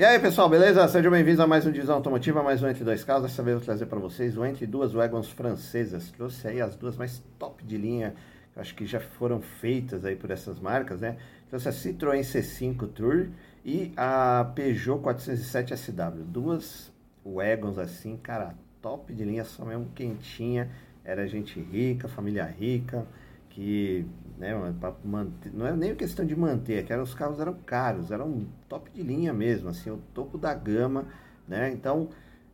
E aí pessoal, beleza? Sejam bem-vindos a mais um Disão Automotiva, mais um Entre Dois Carros. Dessa vez eu vou trazer para vocês o Entre Duas Wagons francesas. Trouxe aí as duas mais top de linha, acho que já foram feitas aí por essas marcas, né? Trouxe a Citroën C5 Tour e a Peugeot 407 SW. Duas Wagons assim, cara, top de linha, só mesmo quentinha. Era gente rica, família rica, que né, manter, não é nem questão de manter, é que os carros eram caros, eram top de linha mesmo, assim, o topo da gama, né? Então,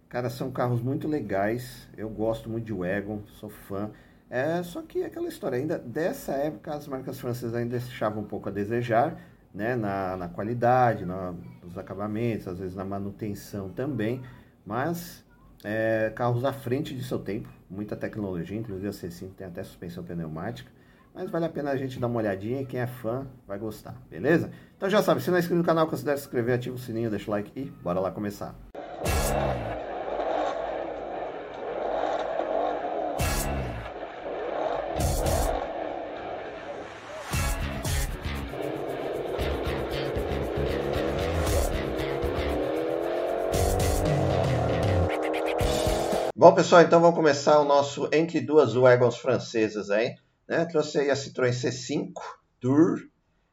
cara, são carros muito legais. Eu gosto muito de Wagon, sou fã. É, só que aquela história ainda dessa época as marcas francesas ainda deixavam um pouco a desejar, né, na, na qualidade, na, nos acabamentos, às vezes na manutenção também, mas é, carros à frente de seu tempo, muita tecnologia, inclusive a C5 tem até suspensão pneumática. Mas vale a pena a gente dar uma olhadinha quem é fã vai gostar, beleza? Então já sabe, se não é inscrito no canal, considere se inscrever, ativa o sininho, deixa o like e bora lá começar. Bom, pessoal, então vamos começar o nosso Entre Duas Wagons Francesas aí. Né? Trouxe aí a Citroën C5 Tour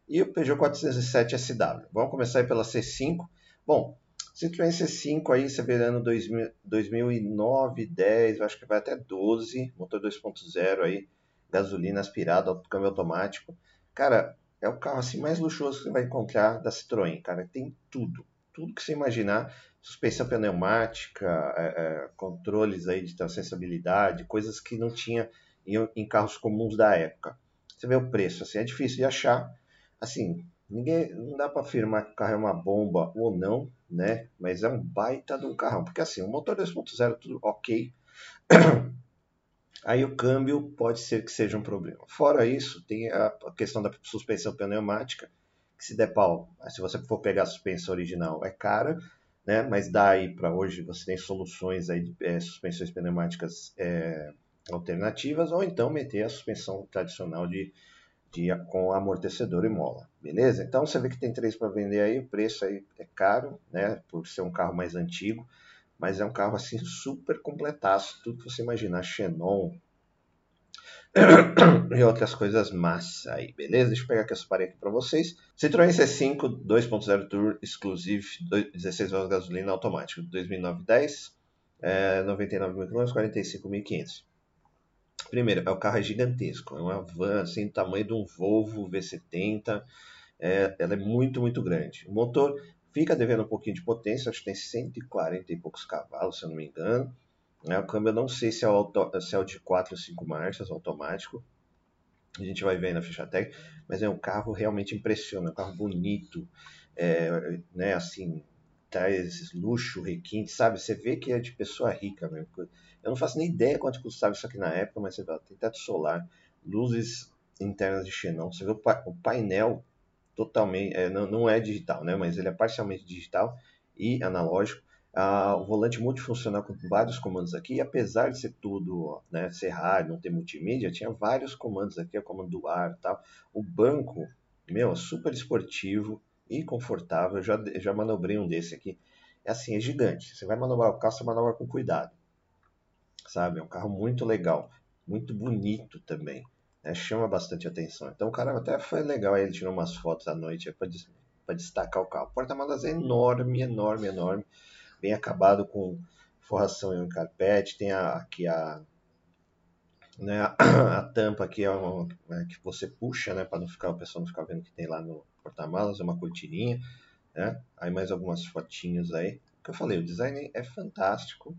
e o Peugeot 407 SW. Vamos começar aí pela C5. Bom, Citroën C5 aí, você vê ano 2000, 2009, 10, acho que vai até 12, motor 2.0 aí, gasolina aspirada, câmbio automático. Cara, é o carro assim mais luxuoso que você vai encontrar da Citroën, cara. Tem tudo, tudo que você imaginar. Suspensão pneumática, é, é, controles aí de acessibilidade, coisas que não tinha em, em carros comuns da época. Você vê o preço, assim, é difícil de achar. Assim, ninguém não dá para afirmar que o carro é uma bomba ou não, né? Mas é um baita de um carrão, porque assim, o motor 2.0 tudo ok. Aí o câmbio pode ser que seja um problema. Fora isso, tem a questão da suspensão pneumática, que se der pau, se você for pegar a suspensão original, é cara, né? Mas daí para hoje você tem soluções aí de é, suspensões pneumáticas é, alternativas, ou então meter a suspensão tradicional de, de com amortecedor e mola, beleza? Então você vê que tem três para vender aí, o preço aí é caro, né, por ser um carro mais antigo, mas é um carro assim super completaço, tudo que você imaginar, Xenon e outras coisas massa aí, beleza? Deixa eu pegar aqui essa parede aqui para vocês. Citroën C5 2.0 Tour Exclusive 16 válvulas gasolina automático, 2009-10, é, 99 mil km, 45.500. Primeiro, o carro é gigantesco, é uma van assim, tamanho de um Volvo V70, é, ela é muito, muito grande. O motor fica devendo um pouquinho de potência, acho que tem 140 e poucos cavalos, se eu não me engano. É, o câmbio eu não sei se é, auto, se é o de 4 ou 5 marchas, automático. A gente vai ver na ficha técnica, mas é um carro realmente impressiona, um carro bonito, é, né, assim, traz luxo, requinte, sabe? Você vê que é de pessoa rica mesmo. Eu não faço nem ideia quanto custava isso aqui na época, mas você vê, tem teto solar, luzes internas de xenon, você vê o, pa o painel totalmente, é, não, não, é digital, né? Mas ele é parcialmente digital e analógico. Ah, o volante multifuncional com vários comandos aqui, apesar de ser tudo, né, ser não ter multimídia, tinha vários comandos aqui, o comando do ar tal. O banco, meu, super esportivo e confortável, eu já, já manobrei um desse aqui. É assim, é gigante. Você vai manobrar o carro, você manobra com cuidado sabe? É um carro muito legal, muito bonito também, né? chama bastante atenção. Então o cara até foi legal, ele tirou umas fotos à noite para destacar o carro. O porta-malas é enorme, enorme, enorme, bem acabado com forração em carpete, tem a, aqui a né, a, a tampa aqui é uma, é, que você puxa, né, para não ficar o pessoal não ficar vendo que tem lá no porta-malas, é uma cortininha, né? Aí mais algumas fotinhos aí. O que eu falei, o design é fantástico.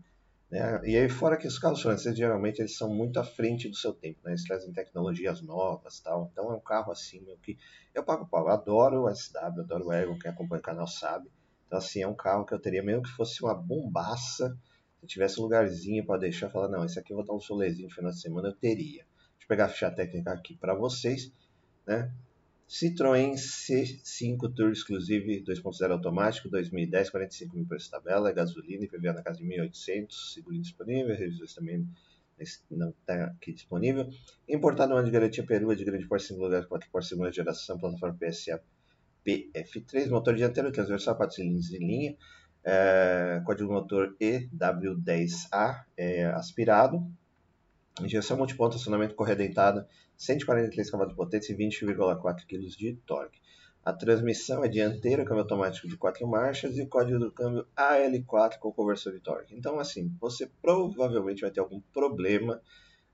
Né? E aí, fora que os carros franceses, geralmente, eles são muito à frente do seu tempo, né? Eles trazem tecnologias novas tal. Então, é um carro assim, meu, que eu pago pau. Eu adoro o SW, adoro o Ego, quem acompanha o canal sabe. Então, assim, é um carro que eu teria, mesmo que fosse uma bombaça, se tivesse um lugarzinho para deixar, falar, não, esse aqui eu vou dar um solezinho no final de semana, eu teria. Deixa eu pegar a ficha técnica aqui para vocês, né? Citroën C5 Tour Exclusive 2.0 automático, 2010, 45 mil preço tabela, gasolina, IPVA na casa de 1.800, seguro disponível, revisões também não está aqui disponível. Importado no ano de garantia Peru, de grande porte, single lugar, 4 porte, segunda geração, plataforma PSA PF3, motor dianteiro transversal 4 cilindros em linha, é, código motor EW10A é, aspirado, injeção multiponto, acionamento correia dentada, 143 cavalos de potência e 20,4 kg de torque. A transmissão é dianteira, câmbio automático de 4 marchas e o código do câmbio AL4 com conversor de torque. Então, assim, você provavelmente vai ter algum problema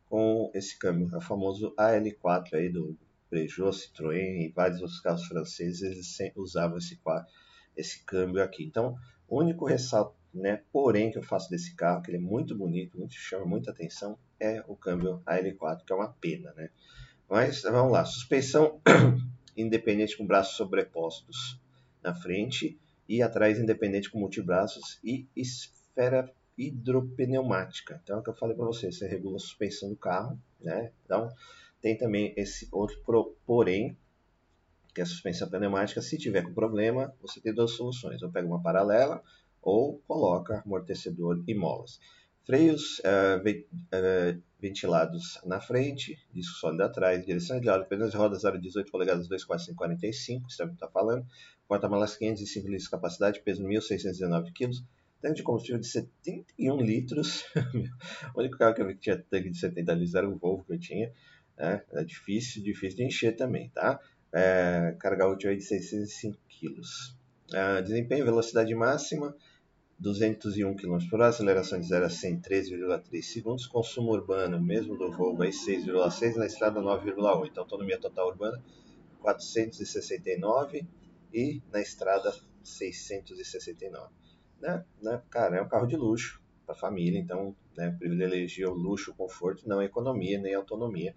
com esse câmbio, é o famoso AL4 aí do Peugeot, Citroën e vários outros carros franceses, eles usavam esse, esse câmbio aqui. Então, o único ressalto, né, porém, que eu faço desse carro, que ele é muito bonito, muito, chama muita atenção, é o câmbio AL4, que é uma pena, né? Mas, vamos lá, suspensão independente com braços sobrepostos na frente e atrás independente com multibraços e esfera hidropneumática. Então é o que eu falei para você, você regula a suspensão do carro, né? Então tem também esse outro porém, que é a suspensão pneumática. Se tiver com problema, você tem duas soluções: ou pega uma paralela ou coloca amortecedor e molas. Freios uh, uh, ventilados na frente, disco sólido atrás, direção hidráulica, pneus de rodas aro 18 polegadas 24545, que está falando, porta-malas 505 litros de capacidade, peso 1.619 kg, tanque de combustível de 71 litros. o único carro que eu tinha tanque de 70 litros era o Volvo que eu tinha. É difícil, difícil de encher também, tá? É, carga útil aí de 605 kg. É, desempenho, velocidade máxima, 201 km por hora, aceleração de 0 a 100 3,3 segundos, consumo urbano, mesmo do Volvo, 6,6, na estrada 9,8, então, autonomia total urbana 469 e na estrada 669 né, né, cara, é um carro de luxo para família, então né, privilegia o luxo, o conforto, não a economia nem a autonomia.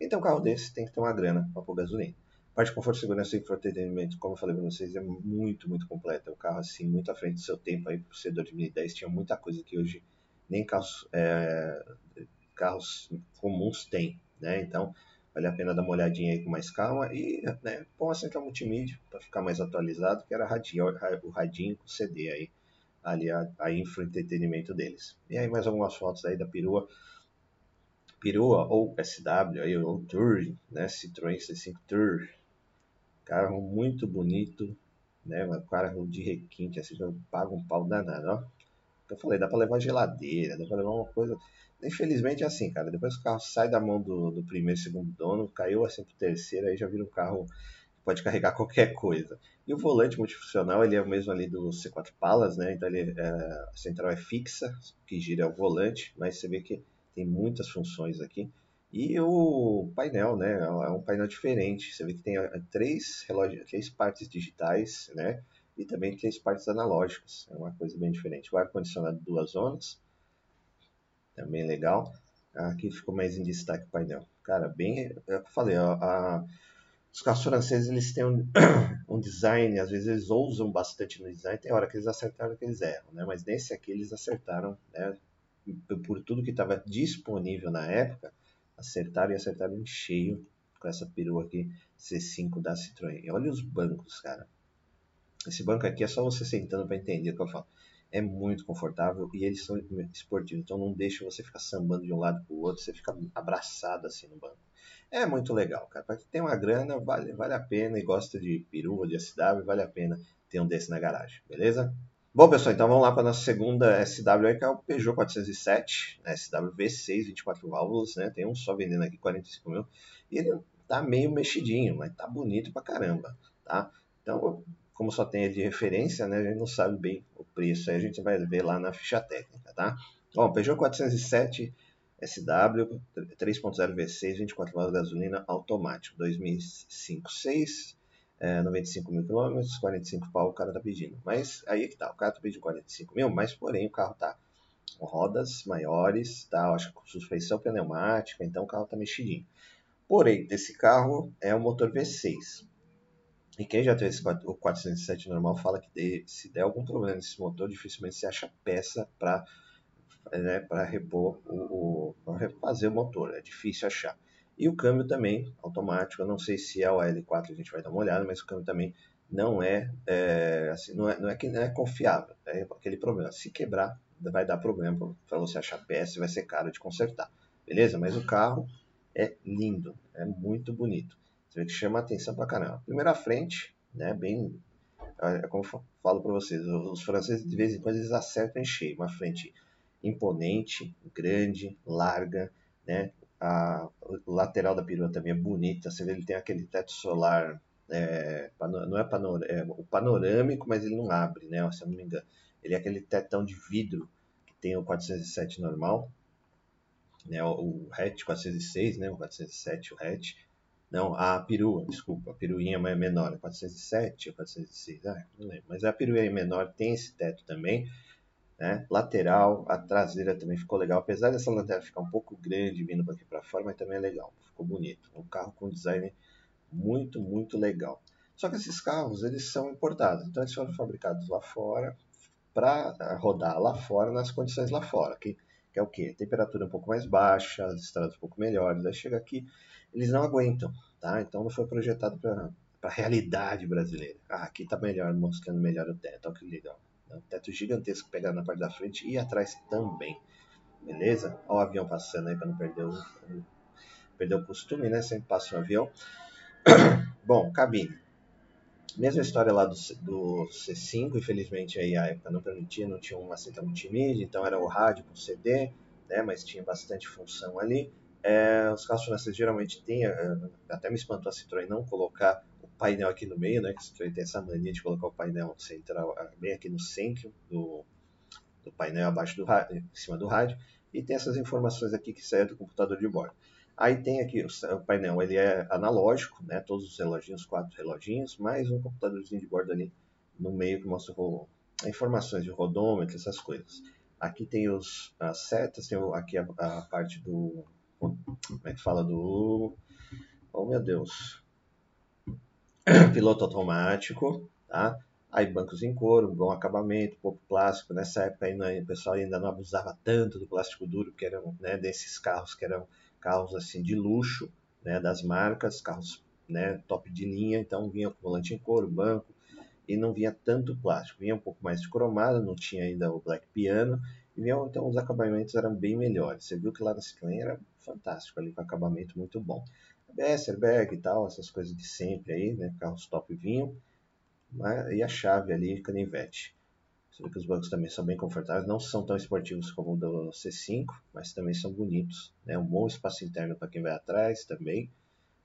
Então um carro desse tem que ter uma grana para pôr gasolina. Parte de conforto, segurança e entretenimento, como eu falei para vocês, é muito, muito completo. É um carro assim, muito à frente do seu tempo aí, por ser 2010, tinha muita coisa que hoje nem carros, é, carros comuns têm, né? Então, vale a pena dar uma olhadinha aí com mais calma e né, põe a central multimídia para ficar mais atualizado, que era radinho, o radinho com CD aí ali a, a infoentretenimento deles. E aí mais algumas fotos aí da perua, perua ou SW, aí, ou Tour, né, Citroën C5 Tour, carro muito bonito, né, um carro de requinte, assim, paga um pau danado, ó. Eu falei, dá para levar geladeira, dá para levar uma coisa. Infelizmente é assim, cara. Depois que o carro sai da mão do, do primeiro e segundo dono, caiu assim pro terceiro, aí já vira um carro pode carregar qualquer coisa. E o volante multifuncional, ele é o mesmo ali do C4 Palas, né? Então ele, é, a central é fixa, que gira o volante, mas você vê que tem muitas funções aqui. E o painel, né? É um painel diferente. Você vê que tem é, três relógios, três partes digitais, né? E também três partes analógicas. É uma coisa bem diferente. O ar-condicionado duas zonas, também legal. Aqui ficou mais em destaque o painel. Cara, bem. É eu falei, a os carros franceses eles têm um, um, design, às vezes eles ousam bastante no design, tem hora que eles acertaram que eles erram, né? Mas nesse aqui eles acertaram, né? Por tudo que estava disponível na época, acertaram e acertaram em cheio com essa perua aqui C5 da Citroën. E olha os bancos, cara. Esse banco aqui é só você sentando para entender o que eu falo. É muito confortável e eles são esportivos, então não deixa você ficar sambando de um lado para o outro, você fica abraçado assim no banco. É muito legal, cara. Para quem tem uma grana, vale, vale a pena e gosta de perua, de SW, vale a pena ter um desse na garagem, beleza? Bom, pessoal, então vamos lá para a nossa segunda SW que é o Peugeot 407, né? SW V6, 24 válvulas, né? Tem um só vendendo aqui, 45 mil. E ele tá meio mexidinho, mas tá bonito pra caramba, tá? Então, como só tem ele de referência, né? A gente não sabe bem o preço, aí a gente vai ver lá na ficha técnica, tá? Bom, Peugeot 407 SW 3.0 V6, 24 válvulas gasolina automático, 2005 6, é, 95 mil quilômetros, 45 pau o cara tá pedindo. Mas aí é que tá, o cara tá pedindo 45 mil, mas porém o carro tá com rodas maiores, tá, acho que com suspensão pneumática, então o carro tá mexidinho. Porém, desse carro é um motor V6. E quem já teve esse, o 407 normal fala que se der algum problema nesse motor, dificilmente se acha peça para né, para repor o, o refazer o motor, é difícil achar. E o câmbio também automático, eu não sei se é o L4, a gente vai dar uma olhada, mas o câmbio também não é, é assim, não é, não é que não é confiável, é aquele problema. Se quebrar, vai dar problema para você achar peça e vai ser caro de consertar, beleza? Mas o carro é lindo, é muito bonito. Você vê que chama atenção pra caramba. Primeira frente, né? Bem, é como eu falo para vocês, os franceses de vez em quando eles acertam em cheio, uma frente imponente, grande, larga, né? A, lateral da perua também é bonita, você vê ele tem aquele teto solar, é, não é, panor, é o panorâmico, mas ele não abre, né? Se eu não me engano, ele é aquele tetão de vidro que tem o 407 normal, né? O, o hatch 406, né? O 407 o hatch, não, a perua, desculpa, a peruinha é menor, 407 ou 406, ah, não lembro. Mas a peruinha menor tem esse teto também, né? Lateral, a traseira também ficou legal. Apesar dessa lanterna ficar um pouco grande vindo aqui para fora, mas também é legal, ficou bonito. Um carro com design muito, muito legal. Só que esses carros, eles são importados, então eles foram fabricados lá fora para rodar lá fora nas condições lá fora, que, que é o que? Temperatura um pouco mais baixa, as estradas um pouco melhores. Aí chega aqui, eles não aguentam, tá? Então não foi projetado para a realidade brasileira. Ah, aqui está melhor, mostrando melhor o teto, olha que legal. Um teto gigantesco pegado na parte da frente e atrás também. Beleza? Olha o avião passando aí para não perder o, perder o costume, né? Sempre passa um avião. Bom, cabine. Mesma história lá do, do C5, infelizmente aí a época não permitia, não tinha uma cinta multimídia, então era o rádio com CD, né? Mas tinha bastante função ali. É, os carros franceses geralmente têm, é, até me espantou a Citroën não colocar painel aqui no meio, né? Que Citroën tem essa mania de colocar o painel central é, bem aqui no centro do, do painel abaixo do rádio, em cima do rádio, e tem essas informações aqui que saem do computador de bordo. Aí tem aqui o painel, ele é analógico, né? Todos os reloginhos, quatro reloginhos, mais um computadorzinho de bordo ali no meio que mostra o, informações de rodômetro, essas coisas. Aqui tem os, as setas, tem aqui a, a parte do como é que fala do. Oh meu Deus. Piloto automático, tá? Aí bancos em couro, bom acabamento, pouco plástico. Nessa época aí, o pessoal ainda não abusava tanto do plástico duro, que eram né, desses carros que eram carros assim de luxo, né, das marcas, carros né, top de linha. Então vinha com volante em couro, banco e não vinha tanto plástico. Vinha um pouco mais de cromado, não tinha ainda o black piano e vinha, então os acabamentos eram bem melhores. Você viu que lá na Citroën era fantástico ali, com acabamento muito bom. ABS, airbag e tal, essas coisas de sempre aí, né? Carros top vinham. E a chave ali, canivete. Você vê que os bancos também são bem confortáveis, não são tão esportivos como o do C5, mas também são bonitos. Né? Um bom espaço interno para quem vai atrás também.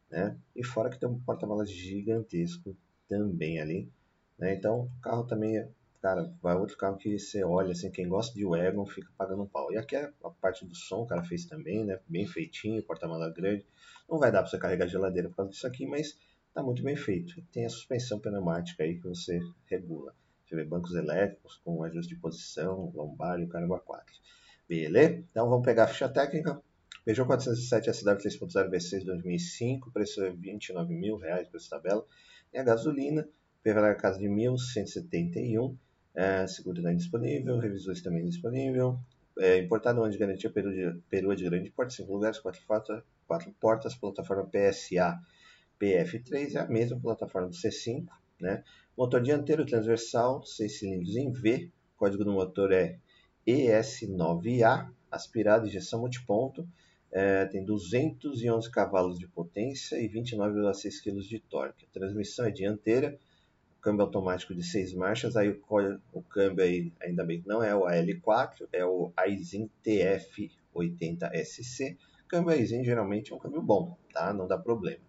Né? E fora que tem um porta-malas gigantesco também ali. Né? Então o carro também é cara, vai outro carro que você olha, assim, quem gosta de wagon fica pagando um pau. E aqui é a parte do som, o cara fez também, né? Bem feitinho, porta-mala grande. Não vai dar para você carregar geladeira por causa disso aqui, mas tá muito bem feito. Tem a suspensão pneumática aí que você regula. Você vê bancos elétricos com ajuste de posição, lombar e o caramba 4. Beleza? Então vamos pegar a ficha técnica. Peugeot 407 SW 3.0 V6 2005, preço é 29 mil reais, preço tabela. E a gasolina, PVA na casa de 1.171 é, seguro indisponível, revisores também disponível. É, importado onde garantia perua de grande porte, 5 lugares, 4, quatro, quatro portas, plataforma PSA PF3 é a mesma plataforma do C5, né? Motor dianteiro transversal, 6 cilindros em V, código do motor é ES9A, aspirado, injeção multiponto, é, tem 211 cavalos de potência e 29,6 kg de torque. A transmissão é dianteira, câmbio automático de seis marchas, aí o, o câmbio aí, ainda bem que não é o AL4, é o Aisin TF80SC. Câmbio Aisin geralmente é um câmbio bom, tá? Não dá problema.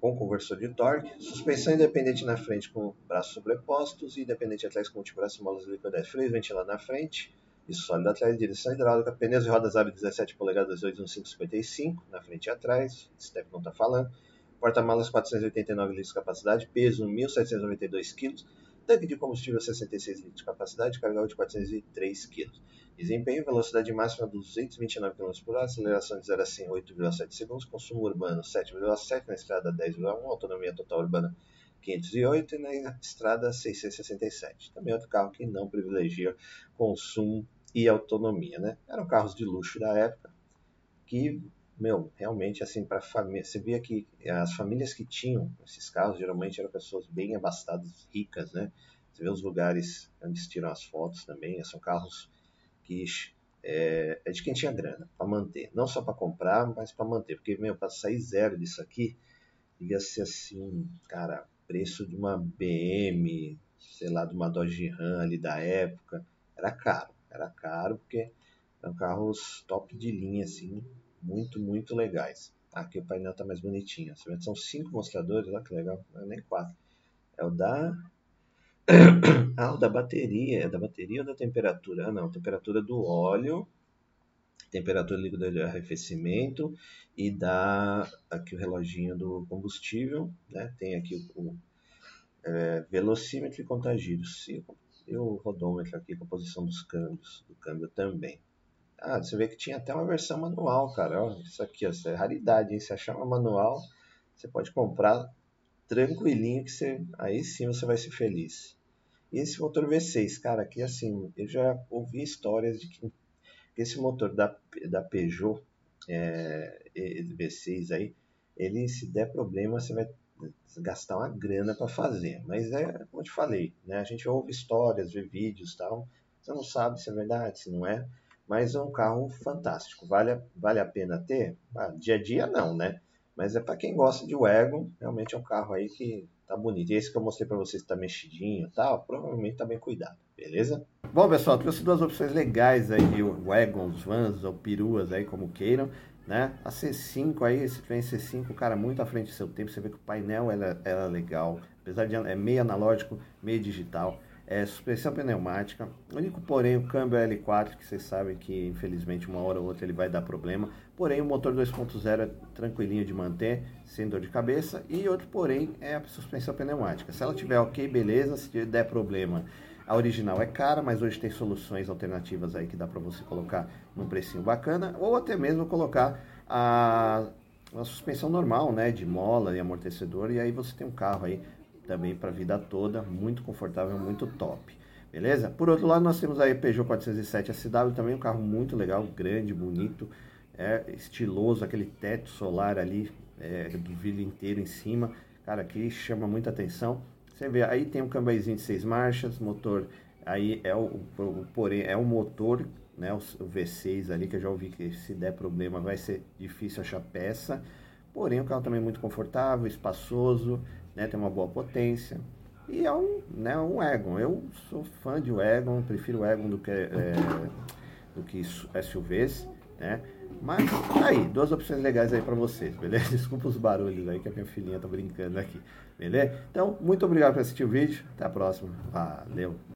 Com conversor de torque, suspensão independente na frente com braços sobrepostos e independente atrás com multibraço molas liquidez. Freio ventilado na frente e sólido atrás, direção hidráulica, pneus e rodas aro 17 polegadas 81555 na frente e atrás, Step não está falando porta-malas 489 litros de capacidade, peso 1.792 kg, tanque de combustível 66 litros de capacidade, carga de 403 kg. Desempenho, velocidade máxima 229 km por hora, aceleração de 0 a 100 8,7 segundos, consumo urbano 7,7, na estrada 10,1, autonomia total urbana 508 e na estrada 667. Também outro carro que não privilegia consumo e autonomia, né? Eram carros de luxo da época que meu, realmente, assim, para família, você via que as famílias que tinham esses carros geralmente eram pessoas bem abastadas, ricas, né? Você vê os lugares onde tiram as fotos também, são carros que é, é de quem tinha grana para manter, não só para comprar, mas para manter, porque, meu, para sair zero disso aqui, devia ser assim, cara, preço de uma BM, sei lá, de uma Dodge Ram ali da época. Era caro, era caro porque eram carros top de linha, assim, muito, muito legais. Aqui o painel tá mais bonitinho. São cinco mostradores, olha que legal, é nem quatro. É o da. Ah, o da bateria. É da bateria ou da temperatura? Ah, não, temperatura do óleo, temperatura líquida de arrefecimento e dá aqui o reloginho do combustível, né? Tem aqui o, o é, velocímetro e contagírios. E, e o rodômetro aqui com a posição dos câmbios, do câmbio também. Ah, você vê que tinha até uma versão manual, cara. Isso aqui ó, isso é raridade, hein? Se achar uma manual, você pode comprar tranquilinho que você, aí sim você vai ser feliz. E esse motor V6, cara, aqui assim, eu já ouvi histórias de que esse motor da, da Peugeot é, V6 aí, ele se der problema, você vai gastar uma grana para fazer. Mas é como eu te falei, né? A gente ouve histórias, vê vídeos tal. Você não sabe se é verdade, se não é. Mas é um carro fantástico. Vale, vale a pena ter? Ah, dia a dia não, né? Mas é para quem gosta de wagon, realmente é um carro aí que tá bonito. E esse que eu mostrei para vocês tá mexidinho e tal, provavelmente tá bem cuidado, beleza? Bom, pessoal, trouxe duas opções legais aí de wagons, vans ou peruas aí, como queiram, né? A C5 aí, se tiver em C5, cara, muito à frente do seu tempo, você vê que o painel ela, ela é legal, apesar de é meio analógico, meio digital é, suspensão pneumática. O único porém, o câmbio é L4, que vocês sabem que infelizmente uma hora ou outra ele vai dar problema. Porém, o motor 2.0 é tranquilinho de manter, sem dor de cabeça. E outro porém é a suspensão pneumática. Se ela tiver ok, beleza. Se der problema, a original é cara, mas hoje tem soluções alternativas aí que dá para você colocar num precinho bacana. Ou até mesmo colocar a, a suspensão normal, né, de mola e amortecedor. E aí você tem um carro aí também para a vida toda, muito confortável, muito top. Beleza? Por outro lado, nós temos aí Peugeot 407 SW, também um carro muito legal, grande, bonito, é estiloso, aquele teto solar ali, é, do vidro inteiro em cima, cara, que chama muita atenção. Você vê, aí tem um câmbiozinho de seis marchas, motor, aí é o, porém, é o motor, né, o V6 ali, que eu já ouvi que se der problema vai ser difícil achar peça, porém o carro também é muito confortável, espaçoso, né, tem uma boa potência. E é um, né, um Egon. Eu sou fã de Egon, prefiro Egon do que, é, do que SUVs, né? Mas tá aí, duas opções legais aí para vocês, beleza? Desculpa os barulhos aí que a minha filhinha tá brincando aqui, beleza? Então, muito obrigado por assistir o vídeo. Até a próxima. Valeu!